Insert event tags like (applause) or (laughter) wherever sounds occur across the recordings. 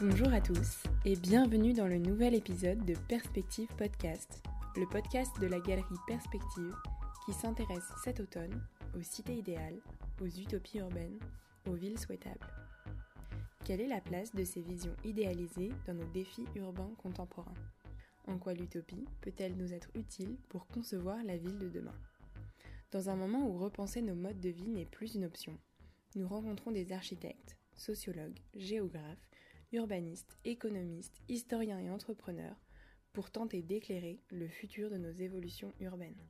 Bonjour à tous et bienvenue dans le nouvel épisode de Perspective Podcast, le podcast de la galerie Perspective qui s'intéresse cet automne aux cités idéales, aux utopies urbaines, aux villes souhaitables. Quelle est la place de ces visions idéalisées dans nos défis urbains contemporains? En quoi l'utopie peut-elle nous être utile pour concevoir la ville de demain? Dans un moment où repenser nos modes de vie n'est plus une option, nous rencontrons des architectes, sociologues, géographes, urbanistes, économistes, historiens et entrepreneurs pour tenter d'éclairer le futur de nos évolutions urbaines.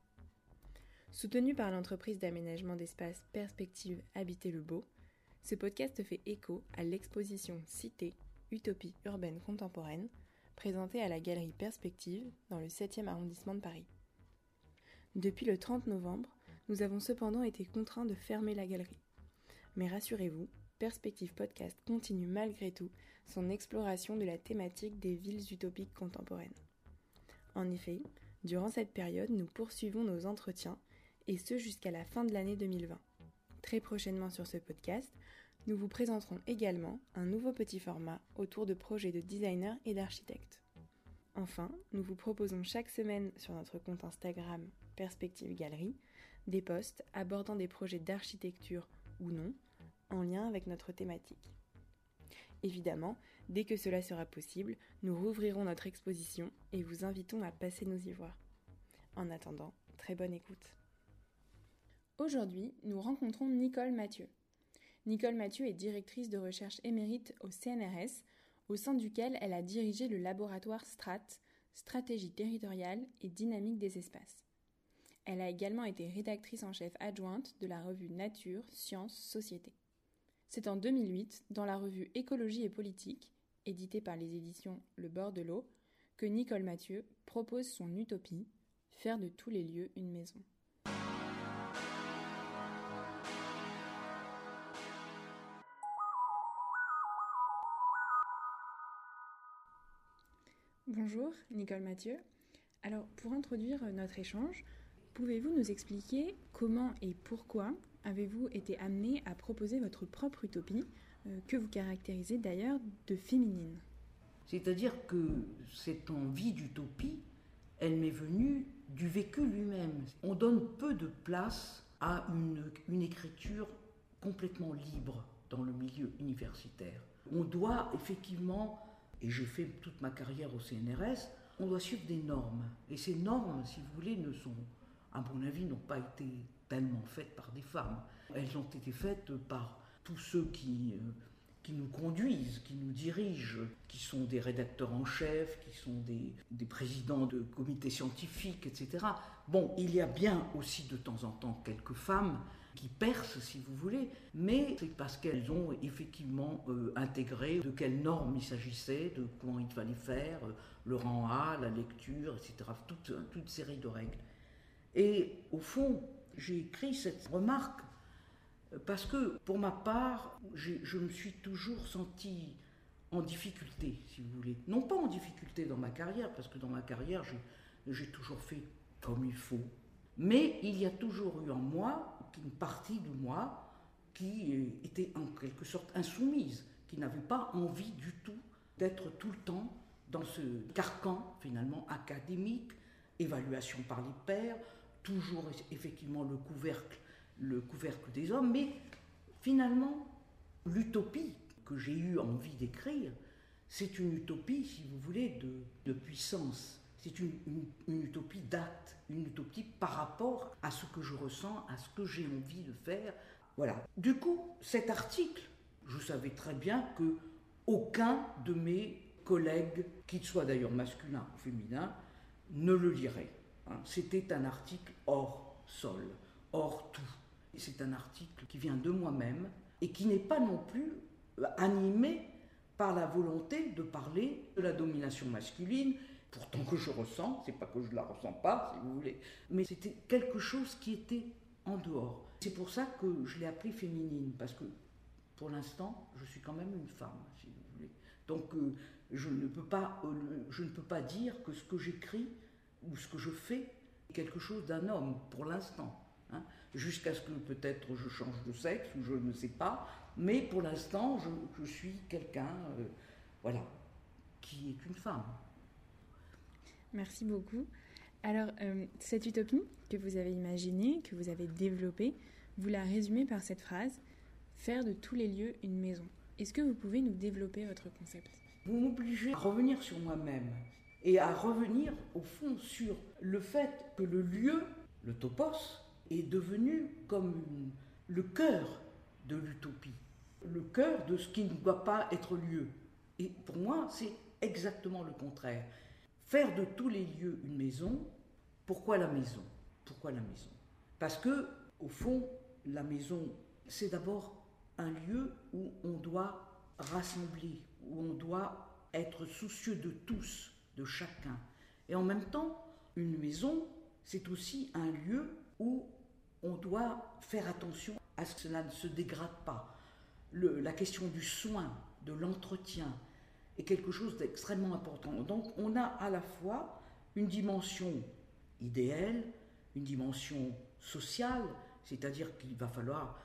Soutenu par l'entreprise d'aménagement d'espace Perspective Habiter le Beau, ce podcast fait écho à l'exposition Cité, Utopie urbaine contemporaine, présentée à la galerie Perspective dans le 7e arrondissement de Paris. Depuis le 30 novembre, nous avons cependant été contraints de fermer la galerie. Mais rassurez-vous, Perspective Podcast continue malgré tout son exploration de la thématique des villes utopiques contemporaines. En effet, durant cette période, nous poursuivons nos entretiens, et ce jusqu'à la fin de l'année 2020. Très prochainement sur ce podcast, nous vous présenterons également un nouveau petit format autour de projets de designers et d'architectes. Enfin, nous vous proposons chaque semaine sur notre compte Instagram Perspective Galerie des posts abordant des projets d'architecture ou non, en lien avec notre thématique. Évidemment, dès que cela sera possible, nous rouvrirons notre exposition et vous invitons à passer nous y voir. En attendant, très bonne écoute. Aujourd'hui, nous rencontrons Nicole Mathieu. Nicole Mathieu est directrice de recherche émérite au CNRS, au sein duquel elle a dirigé le laboratoire STRAT, Stratégie territoriale et dynamique des espaces. Elle a également été rédactrice en chef adjointe de la revue Nature, Sciences, Société. C'est en 2008, dans la revue Écologie et politique, éditée par les éditions Le bord de l'eau, que Nicole Mathieu propose son utopie, faire de tous les lieux une maison. Bonjour, Nicole Mathieu. Alors, pour introduire notre échange, pouvez-vous nous expliquer comment et pourquoi avez-vous été amené à proposer votre propre utopie, euh, que vous caractérisez d'ailleurs de féminine? C'est-à-dire que cette envie d'utopie, elle m'est venue du vécu lui-même. On donne peu de place à une, une écriture complètement libre dans le milieu universitaire. On doit effectivement, et j'ai fait toute ma carrière au CNRS, on doit suivre des normes. Et ces normes, si vous voulez, ne sont, à mon avis, n'ont pas été tellement faites par des femmes. Elles ont été faites par tous ceux qui, euh, qui nous conduisent, qui nous dirigent, qui sont des rédacteurs en chef, qui sont des, présidents de comités scientifiques, etc. Bon, il y a bien aussi de temps en temps quelques femmes qui percent, si vous voulez, mais c'est parce qu'elles ont effectivement euh, intégré de quelles normes il s'agissait, de comment il fallait faire, euh, le rang A, la lecture, etc. Toute série de règles. Et au fond, j'ai écrit cette remarque parce que, pour ma part, je me suis toujours senti en difficulté, si vous voulez. Non pas en difficulté dans ma carrière, parce que dans ma carrière, j'ai toujours fait comme il faut. Mais il y a toujours eu en moi une partie de moi qui était en quelque sorte insoumise, qui n'avait pas envie du tout d'être tout le temps dans ce carcan finalement académique, évaluation par les pairs, toujours effectivement le couvercle, le couvercle des hommes, mais finalement, l'utopie que j'ai eu envie d'écrire, c'est une utopie, si vous voulez, de, puissance. C'est une, utopie d'acte, une utopie par rapport à ce que je ressens, à ce que j'ai envie de faire. Voilà. Du coup, cet article, je savais très bien que aucun de mes collègues, qu'il soit d'ailleurs masculin ou féminin, ne le lirait. Hein, c'était un article hors sol, hors tout. C'est un article qui vient de moi-même et qui n'est pas non plus euh, animé par la volonté de parler de la domination masculine, pourtant que je ressens, c'est pas que je la ressens pas, si vous voulez, mais c'était quelque chose qui était en dehors. C'est pour ça que je l'ai appelé féminine, parce que pour l'instant, je suis quand même une femme, si vous voulez. Donc euh, je, ne peux pas, euh, je ne peux pas dire que ce que j'écris ou ce que je fais quelque chose d'un homme pour l'instant. Hein, jusqu'à ce que peut-être je change de sexe ou je ne sais pas, mais pour l'instant je, je, suis quelqu'un euh, voilà, qui est une femme. Merci beaucoup. Alors, euh, cette utopie que vous avez imaginée, que vous avez développée, vous la résumez par cette phrase faire de tous les lieux une maison. Est-ce que vous pouvez nous développer votre concept? Vous m'obligez à revenir sur moi-même et à revenir au fond sur le fait que le lieu, le topos, est devenu comme le cœur de l'utopie, le cœur de ce qui ne doit pas être lieu. Et pour moi, c'est exactement le contraire. Faire de tous les lieux une maison, pourquoi la maison? Pourquoi la maison? Parce que, au fond, la maison, c'est d'abord un lieu où on doit rassembler, où on doit être soucieux de tous, de chacun. Et en même temps, une maison, c'est aussi un lieu où on doit faire attention à ce que cela ne se dégrade pas. la question du soin, de l'entretien, est quelque chose d'extrêmement important. Donc on a à la fois une dimension idéale, une dimension sociale, c'est-à-dire qu'il va falloir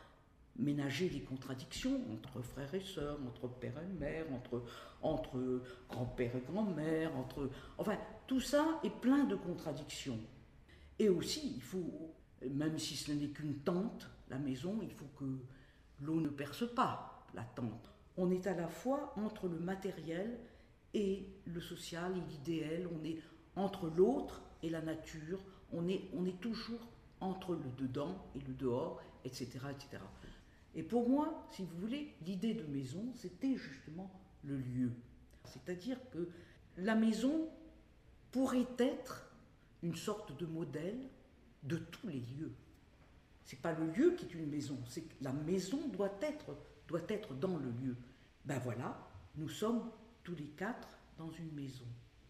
ménager les contradictions entre frères et sœurs, entre père et mère, entre, entre grand-père et grand-mère, entre... Enfin, tout ça est plein de contradictions. Et aussi, il faut, même si ce n'est qu'une tente, la maison, il faut que l'eau ne perce pas la tente. On est à la fois entre le matériel et le social et l'idéal, on est entre l'autre et la nature, on est, on est toujours entre le dedans et le dehors, etc., etc. Et pour moi, si vous voulez, l'idée de maison, c'était justement le lieu. C'est-à-dire que la maison pourrait être une sorte de modèle de tous les lieux. C'est pas le lieu qui est une maison, c'est que la maison doit être, doit être dans le lieu. Ben voilà, nous sommes tous les quatre dans une maison.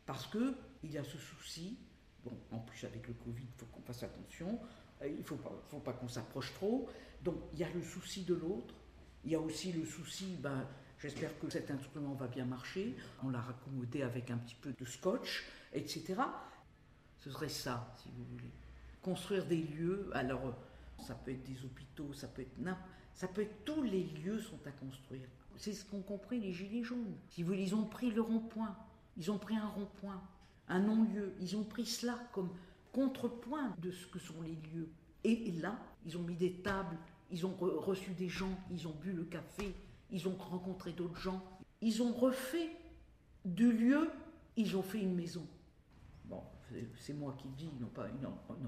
Parce que il y a ce souci, bon, en plus avec le Covid, il faut qu'on fasse attention, il ne faut pas, faut pas qu'on s'approche trop, donc il y a le souci de l'autre, il y a aussi le souci, ben, j'espère que cet instrument va bien marcher, on l'a raccommodé avec un petit peu de scotch, etc. Ce serait ça, si vous voulez. Construire des lieux, alors ça peut être des hôpitaux, ça peut être ça peut être tous les lieux sont à construire. C'est ce qu'ont compris les Gilets jaunes. Si vous voulez, ils ont pris le rond-point, ils ont pris un rond-point, un non-lieu, ils ont pris cela comme contrepoint de ce que sont les lieux. Et là, ils ont mis des tables, ils ont reçu des gens, ils ont bu le café, ils ont rencontré d'autres gens, ils ont refait du lieu, ils ont fait une maison. Bon, c'est moi qui dis, ils n'ont pas,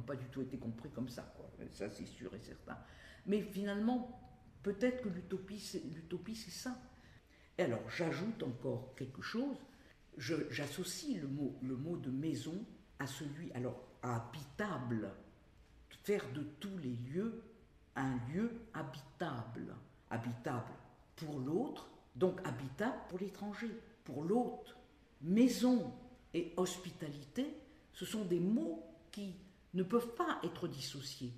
pas du tout été compris comme ça, quoi. ça c'est sûr et certain. Mais finalement, peut-être que l'utopie, c'est ça. Et alors, j'ajoute encore quelque chose, j'associe le mot, le mot de maison à celui, alors, habitable, faire de tous les lieux un lieu habitable. Habitable pour l'autre, donc habitable pour l'étranger, pour l'autre. Maison et hospitalité, ce sont des mots qui ne peuvent pas être dissociés.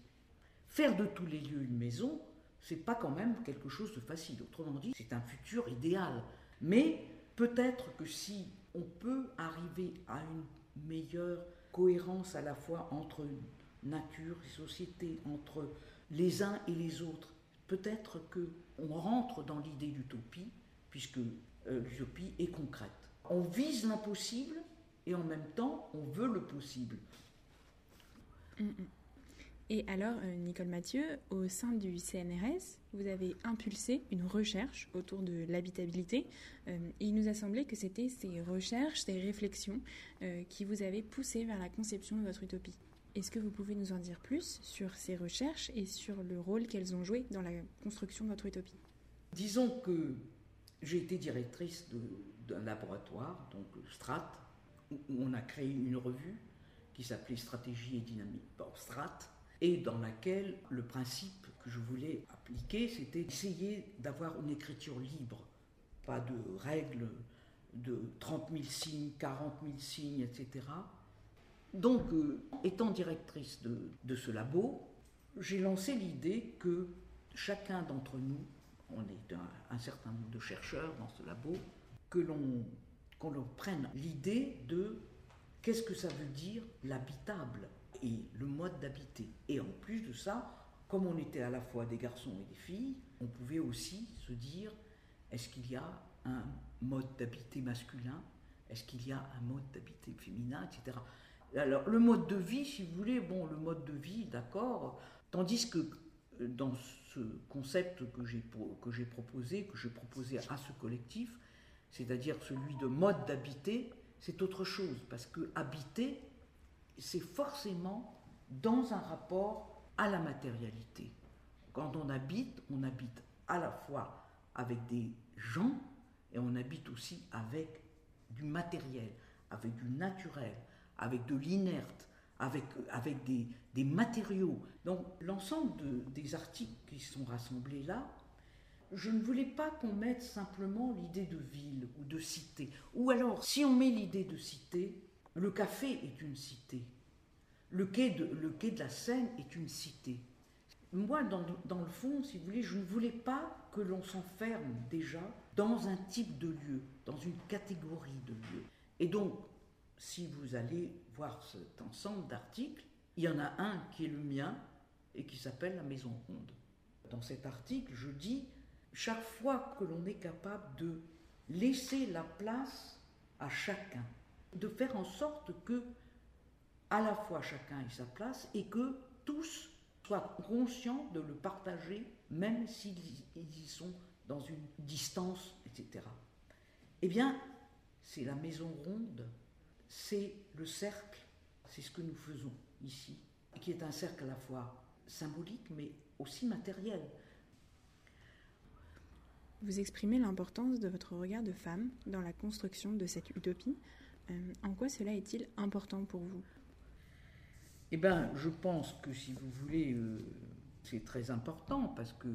Faire de tous les lieux une maison, c'est pas quand même quelque chose de facile. Autrement dit, c'est un futur idéal. Mais peut-être que si on peut arriver à une meilleure cohérence à la fois entre nature et société, entre les uns et les autres. Peut-être que on rentre dans l'idée d'utopie, puisque euh, l'utopie est concrète. On vise l'impossible et en même temps on veut le possible. Mm, mm. Et alors, euh, Nicole Mathieu, au sein du CNRS, vous avez impulsé une recherche autour de l'habitabilité. Euh, et il nous a semblé que c'était ces recherches, ces réflexions qui vous avaient poussé vers la conception de votre utopie. Est-ce que vous pouvez nous en dire plus sur ces recherches et sur le rôle qu'elles ont joué dans la construction de votre utopie? Disons que j'ai été directrice d'un laboratoire, donc Strat, où on a créé une revue qui s'appelait Stratégie et Dynamique, Strat, et dans laquelle le principe que je voulais appliquer, c'était d'essayer d'avoir une écriture libre, pas de règles de 30 000 signes, 40 000 signes, etc donc, euh, étant directrice de, ce labo, j'ai lancé l'idée que chacun d'entre nous, on est un, certain nombre de chercheurs dans ce labo, que l'on qu'on prenne l'idée de qu'est-ce que ça veut dire l'habitable et le mode d'habiter. Et en plus de ça, comme on était à la fois des garçons et des filles, on pouvait aussi se dire Est-ce qu'il y a un mode d'habiter masculin? Est-ce qu'il y a un mode d'habiter féminin, etc. Alors, le mode de vie, si vous voulez, bon, le mode de vie, d'accord, tandis que euh, dans ce concept que j'ai, que j'ai proposé, que j'ai proposé à ce collectif, c'est-à-dire celui de mode d'habiter, c'est autre chose, parce que habiter, c'est forcément dans un rapport à la matérialité. Quand on habite, on habite à la fois avec des gens et on habite aussi avec du matériel, avec du naturel, avec de l'inerte, avec, avec des, des, matériaux. Donc l'ensemble des articles qui sont rassemblés là, je ne voulais pas qu'on mette simplement l'idée de ville ou de cité. Ou alors, si on met l'idée de cité, le café est une cité. Le quai de, la Seine est une cité. Moi, dans, dans le fond, si vous voulez, je ne voulais pas que l'on s'enferme déjà dans un type de lieu, dans une catégorie de lieux. Et donc, si vous allez voir cet ensemble d'articles, il y en a un qui est le mien et qui s'appelle la Maison Ronde. Dans cet article, je dis, chaque fois que l'on est capable de laisser la place à chacun, de faire en sorte que à la fois chacun ait sa place et que tous soient conscients de le partager, même s'ils y sont dans une distance, etc. Eh bien, c'est la maison ronde, c'est le cercle, c'est ce que nous faisons ici, qui est un cercle à la fois symbolique mais aussi matériel. Vous exprimez l'importance de votre regard de femme dans la construction de cette utopie. Euh, en quoi cela est-il important pour vous? Eh bien, je pense que si vous voulez, euh, c'est très important parce que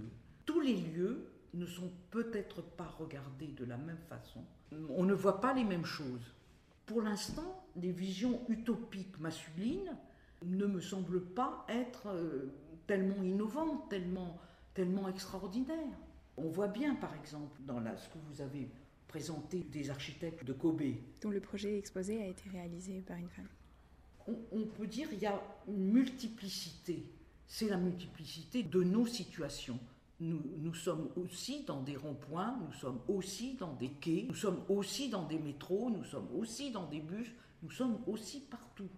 tous les lieux ne sont peut-être pas regardés de la même façon. On ne voit pas les mêmes choses. Pour l'instant, les visions utopiques masculines ne me semblent pas être euh, tellement innovantes, tellement, tellement extraordinaires. On voit bien, par exemple, dans la, ce que vous avez des architectes de Kobe. Dont le projet exposé a été réalisé par une femme. On, on peut dire qu'il y a une multiplicité. C'est la multiplicité de nos situations. Nous, nous, sommes aussi dans des ronds-points, nous sommes aussi dans des quais, nous sommes aussi dans des métros, nous sommes aussi dans des bus, nous sommes aussi partout.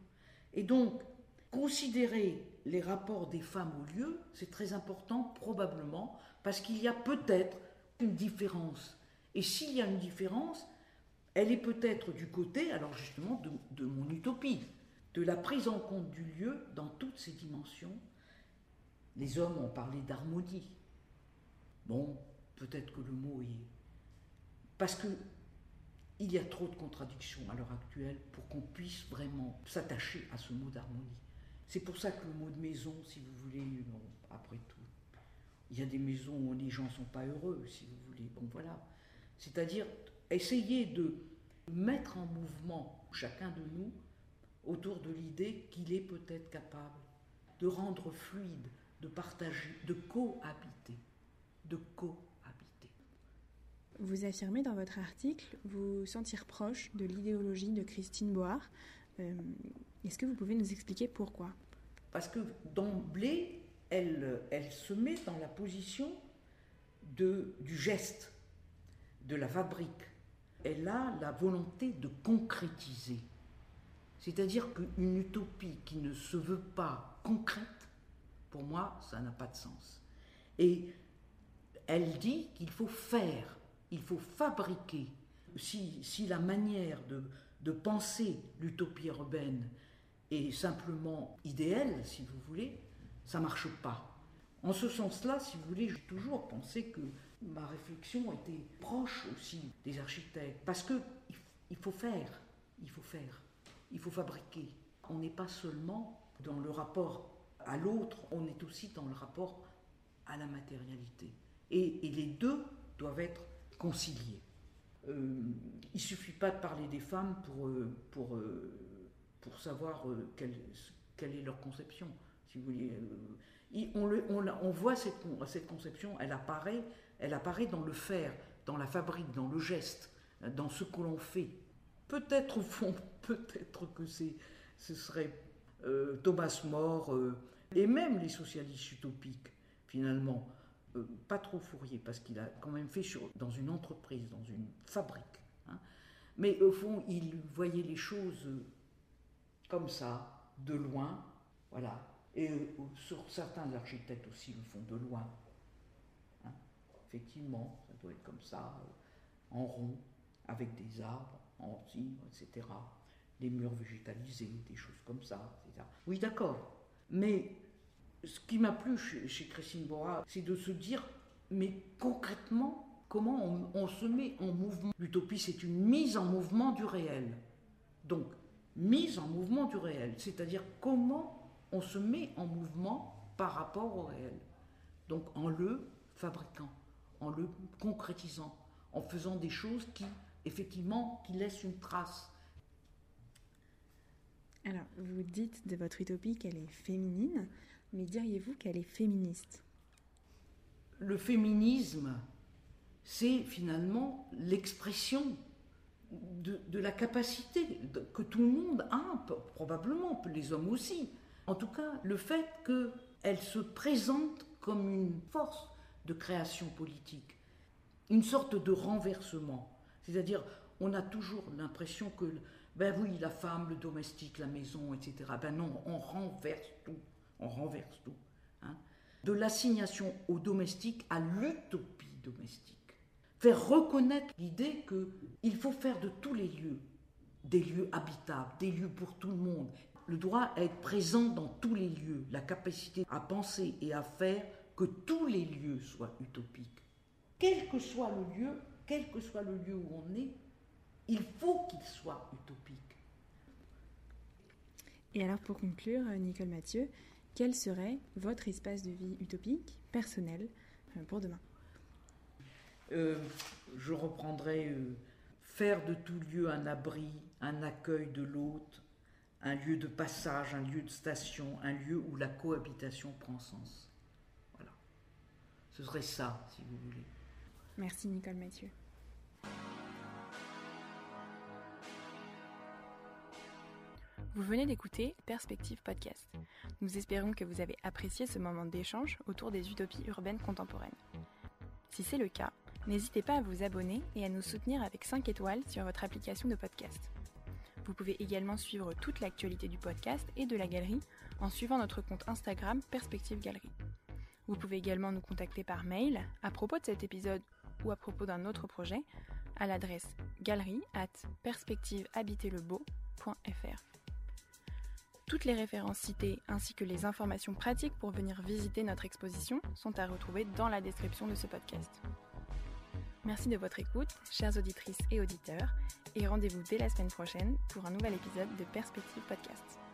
Et donc, considérer les rapports des femmes au lieu, c'est très important probablement parce qu'il y a peut-être une différence. Et s'il y a une différence, elle est peut-être du côté, alors justement, de, mon utopie, de la prise en compte du lieu dans toutes ses dimensions. Les hommes ont parlé d'harmonie, Bon, peut-être que le mot est. Parce que il y a trop de contradictions à l'heure actuelle pour qu'on puisse vraiment s'attacher à ce mot d'harmonie. C'est pour ça que le mot de maison, si vous voulez, après tout, il y a des maisons où les gens ne sont pas heureux, si vous voulez. Bon, voilà. C'est-à-dire essayer de mettre en mouvement chacun de nous autour de l'idée qu'il est peut-être capable de rendre fluide, de partager, de cohabiter de cohabiter. Vous affirmez dans votre article vous sentir proche de l'idéologie de Christine Board. Euh, Est-ce que vous pouvez nous expliquer pourquoi? Parce que d'emblée, elle, elle se met dans la position de, du geste, de la fabrique. Elle a la volonté de concrétiser. C'est-à-dire qu'une utopie qui ne se veut pas concrète, pour moi, ça n'a pas de sens. Et elle dit qu'il faut faire, il faut fabriquer. Si, la manière de, de penser l'utopie urbaine est simplement idéale, si vous voulez, ça ne marche pas. En ce sens-là, si vous voulez, j'ai toujours pensé que ma réflexion était proche aussi des architectes, parce que il faut faire, il faut faire, il faut fabriquer. On n'est pas seulement dans le rapport à l'autre, on est aussi dans le rapport à la matérialité. Et, les deux doivent être conciliés. Euh, il suffit pas de parler des femmes pour, euh, pour, euh, pour savoir euh, quelle, quelle, est leur conception, si vous voulez. On, le, on, voit cette, cette conception, elle apparaît, elle apparaît dans le faire, dans la fabrique, dans le geste, dans ce que l'on fait. Peut-être au fond, (laughs) peut-être que ce serait euh, Thomas More euh, et même les socialistes utopiques, finalement, euh, pas trop Fourier, parce qu'il a quand même fait dans une entreprise, dans une fabrique. Hein. Mais au fond, il voyait les choses comme ça, de loin, voilà. Et euh, sur certains architectes aussi le font de loin. Hein. Effectivement, ça doit être comme ça, euh, en rond, avec des arbres, en cime, etc. Des murs végétalisés, des choses comme ça, etc. Oui, d'accord. Mais ce qui m'a plu chez, Christine Bora, c'est de se dire, mais concrètement, comment on se met en mouvement? L'utopie, c'est une mise en mouvement du réel. Donc, mise en mouvement du réel, c'est-à-dire comment on se met en mouvement par rapport au réel. Donc en le fabriquant, en le concrétisant, en faisant des choses qui, effectivement, qui laissent une trace. Alors, vous dites de votre utopie qu'elle est féminine, mais diriez-vous qu'elle est féministe? Le féminisme, c'est finalement l'expression de, la capacité que tout le monde a, probablement, les hommes aussi. En tout cas, le fait qu'elle se présente comme une force de création politique, une sorte de renversement. C'est-à-dire, on a toujours l'impression que, ben oui, la femme, le domestique, la maison, etc. Ben non, on renverse tout. On renverse tout. Hein. De l'assignation au domestique à l'utopie domestique faire reconnaître l'idée qu'il faut faire de tous les lieux des lieux habitables, des lieux pour tout le monde. Le droit à être présent dans tous les lieux, la capacité à penser et à faire que tous les lieux soient utopiques. Quel que soit le lieu, quel que soit le lieu où on est, il faut qu'il soit utopique. Et alors pour conclure, Nicole Mathieu, quel serait votre espace de vie utopique, personnel, euh, pour demain? Euh, je reprendrai euh, faire de tout lieu un abri, un accueil de l'hôte, un lieu de passage, un lieu de station, un lieu où la cohabitation prend sens. Voilà. Ce serait ça, si vous voulez. Merci Nicole Mathieu. Vous venez d'écouter Perspective Podcast. Nous espérons que vous avez apprécié ce moment d'échange autour des utopies urbaines contemporaines. Si c'est le cas, N'hésitez pas à vous abonner et à nous soutenir avec 5 étoiles sur votre application de podcast. Vous pouvez également suivre toute l'actualité du podcast et de la galerie en suivant notre compte Instagram Perspective Galerie. Vous pouvez également nous contacter par mail à propos de cet épisode ou à propos d'un autre projet à l'adresse galerie at perspectivehabiterlebeau.fr. Toutes les références citées ainsi que les informations pratiques pour venir visiter notre exposition sont à retrouver dans la description de ce podcast. Merci de votre écoute, chères auditrices et auditeurs, et rendez-vous dès la semaine prochaine pour un nouvel épisode de Perspective Podcast.